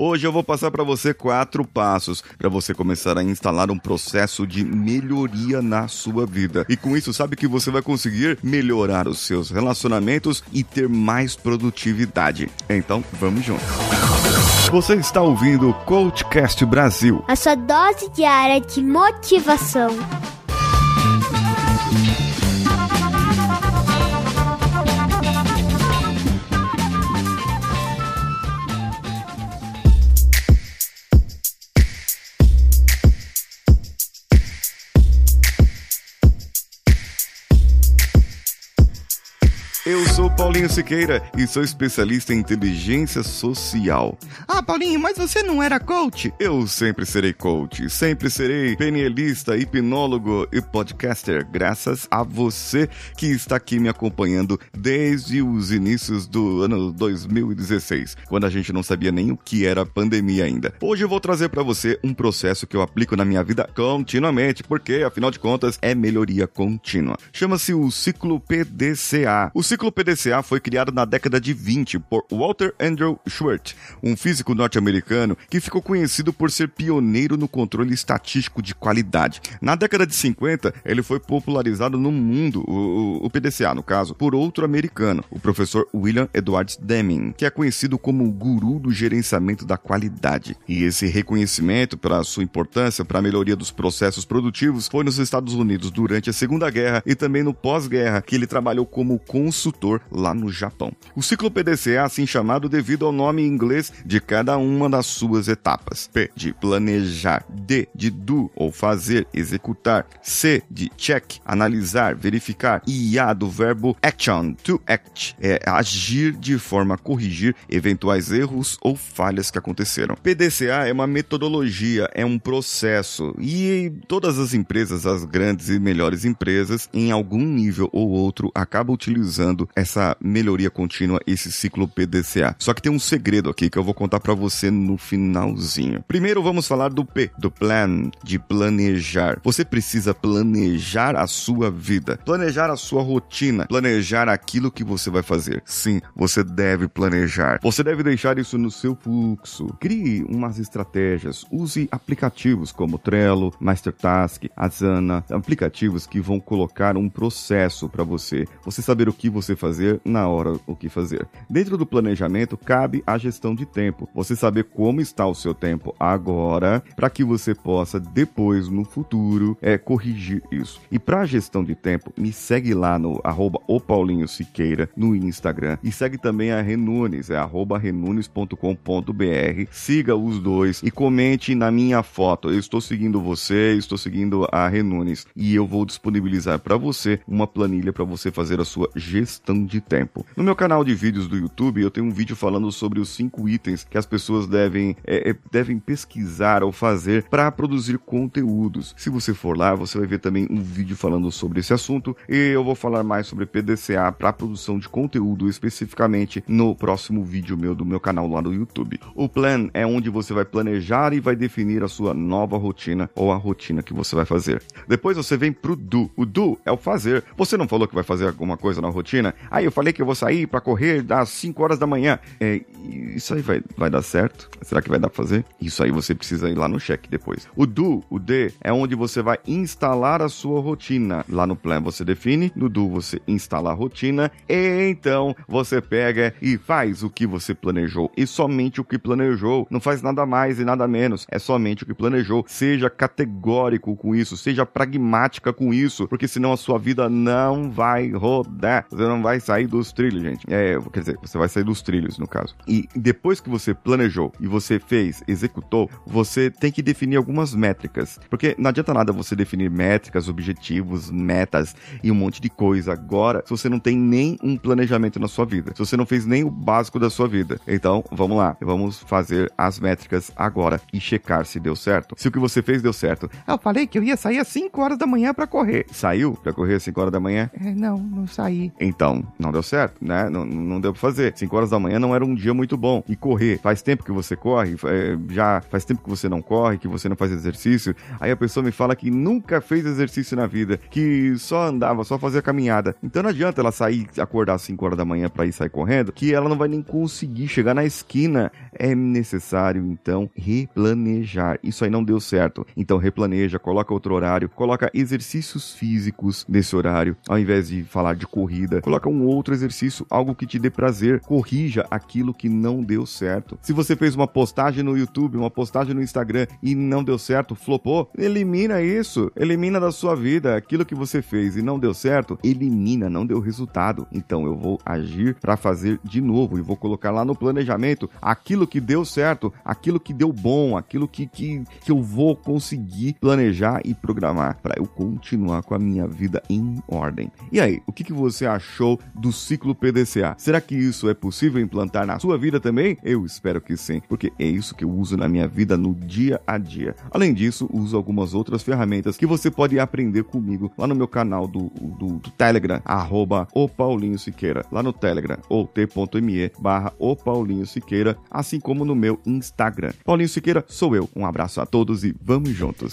Hoje eu vou passar para você quatro passos para você começar a instalar um processo de melhoria na sua vida. E com isso, sabe que você vai conseguir melhorar os seus relacionamentos e ter mais produtividade. Então, vamos junto. Você está ouvindo o Coachcast Brasil. A sua dose diária de motivação. Eu sou Paulinho Siqueira e sou especialista em inteligência social. Ah, Paulinho, mas você não era coach? Eu sempre serei coach, sempre serei penielista, hipnólogo e podcaster, graças a você que está aqui me acompanhando desde os inícios do ano 2016, quando a gente não sabia nem o que era pandemia ainda. Hoje eu vou trazer para você um processo que eu aplico na minha vida continuamente, porque afinal de contas é melhoria contínua. Chama-se o ciclo PDCA. O ciclo PDCA foi criado na década de 20 por Walter Andrew Schwartz, um físico norte-americano que ficou conhecido por ser pioneiro no controle estatístico de qualidade. Na década de 50, ele foi popularizado no mundo, o, o PDCA no caso, por outro americano, o professor William Edwards Deming, que é conhecido como o guru do gerenciamento da qualidade. E esse reconhecimento pela sua importância para a melhoria dos processos produtivos foi nos Estados Unidos durante a Segunda Guerra e também no pós-guerra, que ele trabalhou como consultor lá no Japão. O ciclo PDCA é assim chamado devido ao nome em inglês de cada uma das suas etapas. P de planejar, D de do ou fazer, executar, C de check, analisar, verificar e A do verbo action, to act, é agir de forma a corrigir eventuais erros ou falhas que aconteceram. PDCA é uma metodologia, é um processo e todas as empresas, as grandes e melhores empresas, em algum nível ou outro, acabam utilizando essa melhoria contínua, esse ciclo PDCA. Só que tem um segredo aqui que eu vou contar para você no finalzinho. Primeiro vamos falar do P, do plan, de planejar. Você precisa planejar a sua vida, planejar a sua rotina, planejar aquilo que você vai fazer. Sim, você deve planejar. Você deve deixar isso no seu fluxo. Crie umas estratégias, use aplicativos como Trello, Mastertask, Asana, aplicativos que vão colocar um processo para você. Você saber o que você fazer na hora o que fazer. Dentro do planejamento cabe a gestão de tempo. Você saber como está o seu tempo agora para que você possa depois no futuro é corrigir isso. E para gestão de tempo, me segue lá no arroba o Paulinho Siqueira no Instagram e segue também a Renunes, é arroba renunes.com.br. Siga os dois e comente na minha foto. Eu estou seguindo você, estou seguindo a Renunes e eu vou disponibilizar para você uma planilha para você fazer a sua gestão de tempo. No meu canal de vídeos do YouTube, eu tenho um vídeo falando sobre os cinco itens que as pessoas devem, é, é, devem pesquisar ou fazer para produzir conteúdos. Se você for lá, você vai ver também um vídeo falando sobre esse assunto e eu vou falar mais sobre PDCA para produção de conteúdo especificamente no próximo vídeo meu do meu canal lá no YouTube. O plan é onde você vai planejar e vai definir a sua nova rotina ou a rotina que você vai fazer. Depois você vem pro do. O do é o fazer. Você não falou que vai fazer alguma coisa na rotina? Aí eu falei que eu vou sair para correr às 5 horas da manhã. É, isso aí vai, vai dar certo? Será que vai dar pra fazer? Isso aí você precisa ir lá no check depois. O do, o D, é onde você vai instalar a sua rotina. Lá no plan você define, no do você instala a rotina, e então você pega e faz o que você planejou. E somente o que planejou. Não faz nada mais e nada menos. É somente o que planejou. Seja categórico com isso, seja pragmática com isso, porque senão a sua vida não vai rodar. Você não vai sair dos trilhos, gente. É, quer dizer, você vai sair dos trilhos, no caso. E depois que você planejou e você fez, executou, você tem que definir algumas métricas. Porque não adianta nada você definir métricas, objetivos, metas e um monte de coisa agora se você não tem nem um planejamento na sua vida. Se você não fez nem o básico da sua vida. Então, vamos lá. Vamos fazer as métricas agora e checar se deu certo. Se o que você fez deu certo. Ah, eu falei que eu ia sair às 5 horas da manhã para correr. Saiu pra correr às 5 horas da manhã? É, não, não saí. Então, não deu certo, né? Não, não deu pra fazer. 5 horas da manhã não era um dia muito bom. E correr faz tempo que você corre, é, já faz tempo que você não corre, que você não faz exercício. Aí a pessoa me fala que nunca fez exercício na vida, que só andava, só fazia caminhada. Então não adianta ela sair, acordar às 5 horas da manhã para ir sair correndo, que ela não vai nem conseguir chegar na esquina. É necessário então replanejar. Isso aí não deu certo. Então replaneja, coloca outro horário, coloca exercícios físicos nesse horário, ao invés de falar de corrida, coloca um outro exercício, algo que te dê prazer, corrija aquilo que não deu certo. Se você fez uma postagem no YouTube, uma postagem no Instagram e não deu certo, flopou, elimina isso, elimina da sua vida aquilo que você fez e não deu certo, elimina, não deu resultado. Então eu vou agir para fazer de novo e vou colocar lá no planejamento aquilo que deu certo, aquilo que deu bom, aquilo que, que, que eu vou conseguir planejar e programar para eu continuar com a minha vida em ordem. E aí, o que, que você do ciclo PDCA? Será que isso é possível implantar na sua vida também? Eu espero que sim, porque é isso que eu uso na minha vida no dia a dia. Além disso, uso algumas outras ferramentas que você pode aprender comigo lá no meu canal do, do, do Telegram, arroba o Paulinho Siqueira, lá no Telegram, ou t.me barra o Paulinho Siqueira, assim como no meu Instagram. Paulinho Siqueira sou eu. Um abraço a todos e vamos juntos.